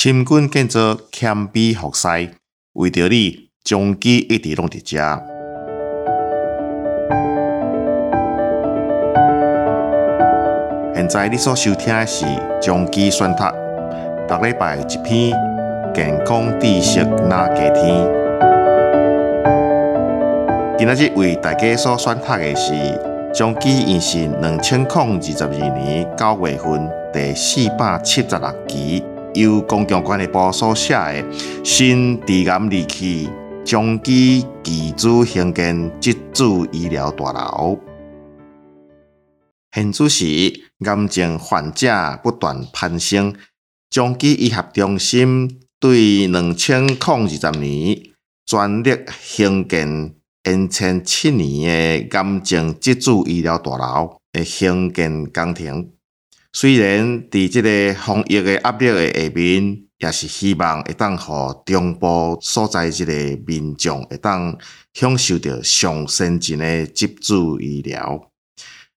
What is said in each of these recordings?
深耕建造谦卑服侍，为着你将机一直拢伫遮。现在你所收听的是将机选读，逐礼拜一篇健康知识那加天。今仔日为大家所选读的是将机引信两千零二十二年九月份第四百七十六期。由公共管理部所写的《新治癌利器将机机组兴建自主医疗大楼》。现此时，癌症患者不断攀升。将机医学中心对两千零二十年全力兴建延前七年的癌症自主医疗大楼的兴建工程。虽然伫这个防疫的压力下面，也是希望会当互中部所在这个民众会当享受到上先进的急主医疗。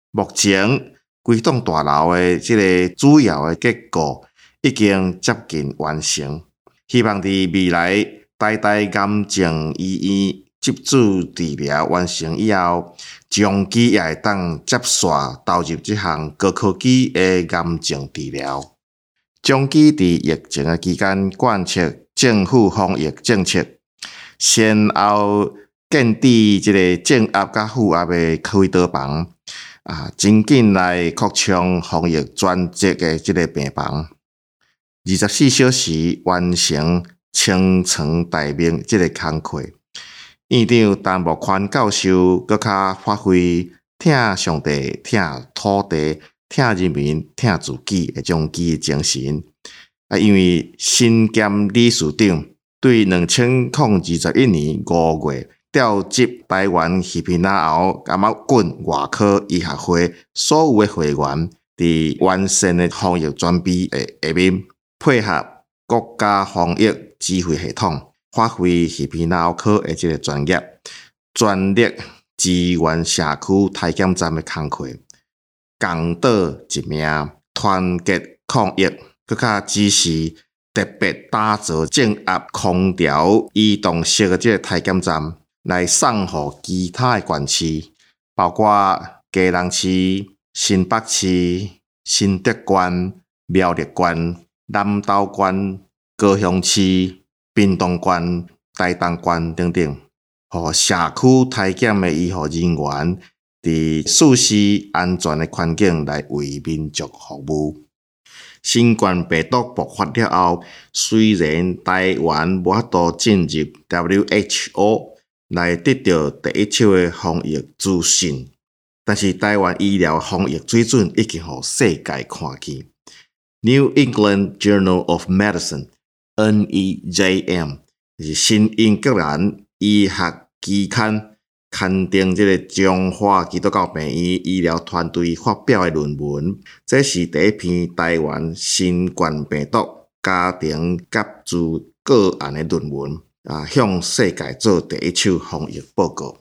目前，规栋大楼的这个主要的结构已经接近完成，希望伫未来台大癌症医院。急主治疗完成以后，将机也会当接续投入这项高科技的癌症治疗。将机伫疫情的期间贯彻政府防疫政策，先后建置一个正压甲负压的科威特房，啊，真紧来扩充防疫专职的这个病房，二十四小时完成清床待命这个工作。院长陈木宽教授阁较发挥疼上帝、疼土地、疼人民、疼自己的将机精神。啊，因为新兼理事长，对两千零二十一年五月调集台湾太平洋感冒菌外科医学会所有的会员，伫完善的防疫装备的下面，配合国家防疫指挥系统。发挥耳鼻喉科的这个专业，全力支援社区体检站的工作，共岛一命，团结抗疫，搁较支持特别打造正压空调移动式的这个筛检站，来送予其他的县市，包括嘉南市、新北市、新德县、苗栗县、南投县、高雄市。屏东县、台东县等等，和社区体检的医护人员，伫舒适安全的环境来为民众服务。新冠病毒爆发了后，虽然台湾无法度进入 WHO 来得到第一手的防疫资讯，但是台湾医疗防疫水准已经互世界看见。New England Journal of Medicine。NEJM 是新英格兰医学期刊刊登这个中华基督教病院医疗团队发表的论文，这是第一篇台湾新冠病毒家庭急主个案的论文啊，向世界做第一手防疫报告。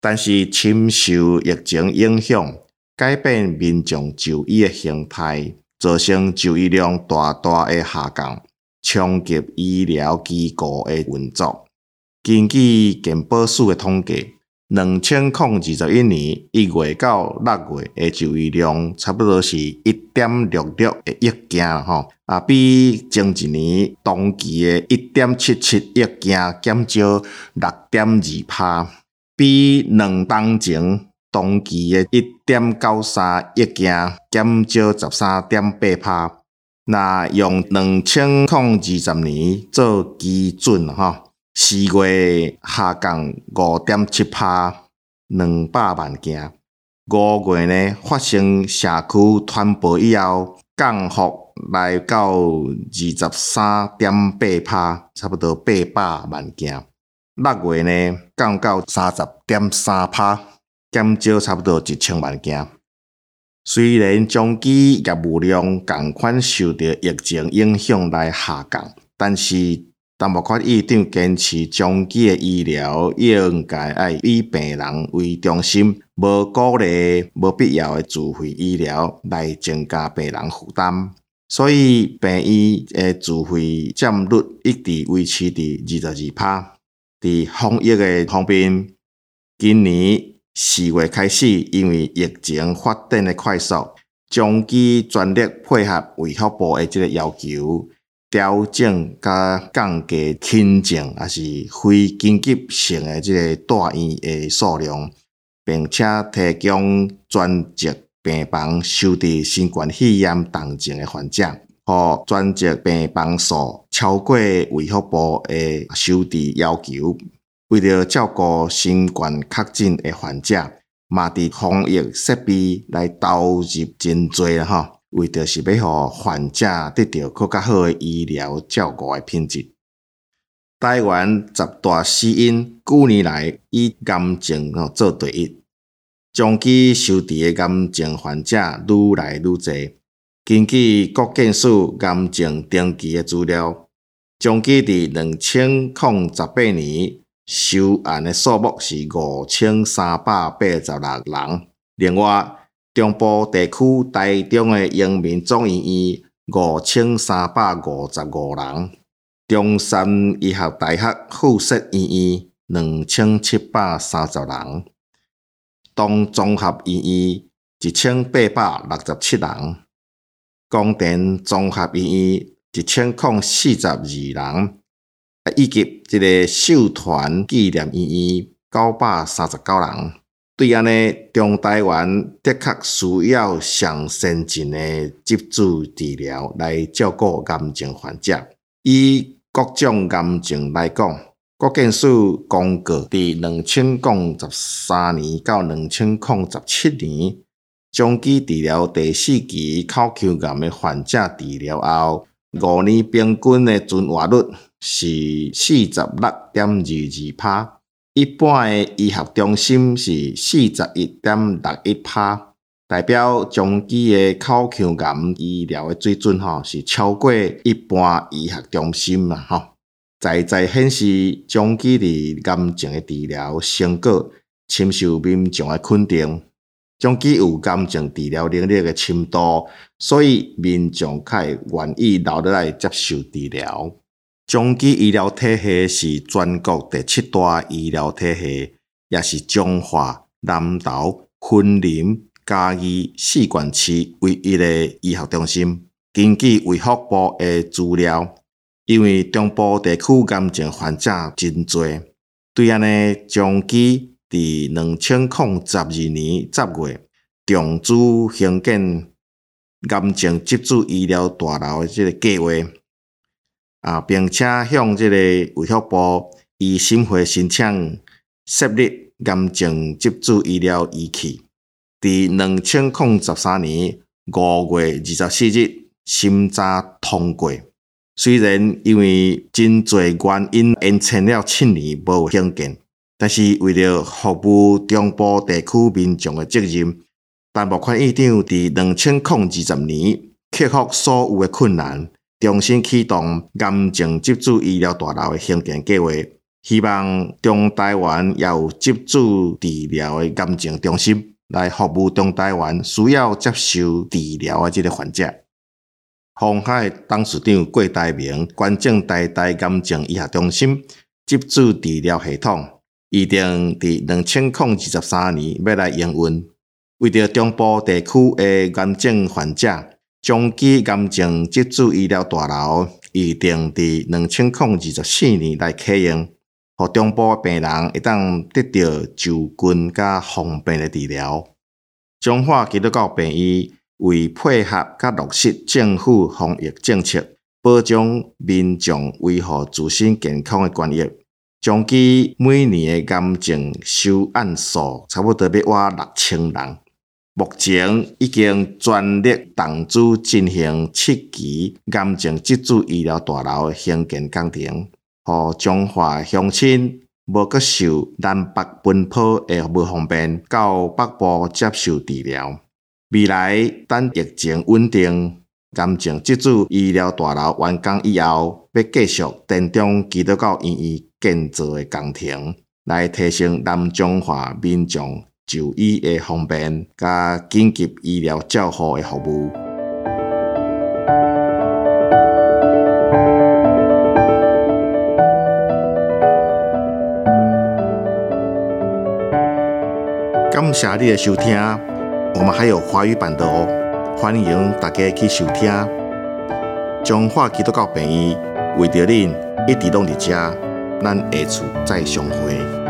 但是，深受疫情影响，改变民众就医的形态，造成就医量大大的下降。冲击医疗机构的运作。根据健保署的统计，两千零二十一年一月到六月的就医量差不多是一点六六亿件吼，啊，比前一年同期的一点七七亿件减少六点二趴，比两当前同期的一点九三亿件减少十三点八趴。那用两千零二十年做基准，哈，四月下降五点七趴，两百万件。五月呢发生社区传播以后，降幅来到二十三点八趴，差不多八百万件。六月呢降到三十点三趴，减少差不多一千万件。虽然将机业务量同款受到疫情影响来下降，但是陈木宽院长坚持将机的医疗应该爱以病人为中心，无鼓励无必要的自费医疗来增加病人负担。所以病院诶自费占率一直维持伫二十二趴。伫防疫诶方面，今年四月开始，因为疫情发展诶快速，中基全力配合卫福部诶即个要求，调整甲降低轻症，也是非紧急性诶即个大院诶数量，并且提供专职病房收治新冠肺炎重症诶患者，和专职病房数超过卫福部诶收治要求。为了照顾新冠确诊的患者，嘛伫防疫设备来投入真多啦吼，为着是要互患者得到更较好的医疗照顾的品质。台湾十大死因，旧年来以癌症做第一，长期收治的癌症患者愈来愈侪。根据国健署癌症登记的资料，长期伫两千零十八年。收案的数目是五千三百八十六人。另外，中部地区台中的英明总医院五千三百五十五人，中山医学大学附设医院两千七百三十人，东综合医院一千八百六十七人，光电综合医院一千零四十二人。以及一个秀团纪念医院九百三十九人，对安尼，中台湾的确需要上先进的集中治疗来照顾癌症患者。以各种癌症来讲，国健署公告，伫两千零十三年到两千零十七年，长期治疗第四期口腔癌的患者治疗后，五年平均的存活率。是四十六点二二帕，一般的医学中心是四十一点六一帕，代表中期的口腔癌医疗的水准吼是超过一般医学中心啦吼，在在显示中期的癌症的治疗成果，深受民众的肯定。中期有癌症治疗能力的深度，所以民众较会愿意留下来接受治疗。中基医疗体系是全国第七大医疗体系，也是中华、南投、昆林、嘉义四县市唯一的医学中心。根据卫福部的资料，因为中部地区癌症患者真多，对安尼中基伫两千零十二年十月，重资兴建癌症集中医疗大楼的即个计划。啊，并且向这个卫福部以审核申请设立癌症集中医疗仪器，伫两千零十三年五月二十四日审查通过。虽然因为真侪原因延迟了七年无兴建，但是为了服务中部地区民众的责任，但目前院长伫两千零二十年克服所有的困难。重新启动癌症集中医疗大楼的兴建计划，希望中台湾也有集中治疗的癌症中心来服务中台湾需要接受治疗的这个患者。鸿海董事长郭台铭捐赠台大癌症医学中心集中治疗系统，预定伫两千零二十三年要来营运，为着中部地区的癌症患者。中基癌症集中医疗大楼预定伫两千零二十四年来启用，予中部病人会当得到就近加方便的治疗。彰化基督教病院为配合甲落实政府防疫政策，保障民众维护自身健康的权益，中基每年的癌症收案数差不多要挖六千人。目前已经全力投资进行七期癌症集中医疗大楼兴建工程，互彰化乡亲无阁受南北奔波的不方便，到北部接受治疗。未来等疫情稳定，癌症集中医疗大楼完工以后，要继续田中基督教医院建造的工程，来提升南彰化民众。就医的方便，加紧急医疗照护的服务。感谢你的收听，我们还有华语版的哦，欢迎大家去收听。从华基督教平医为着恁一直拢伫遮，咱下次再相会。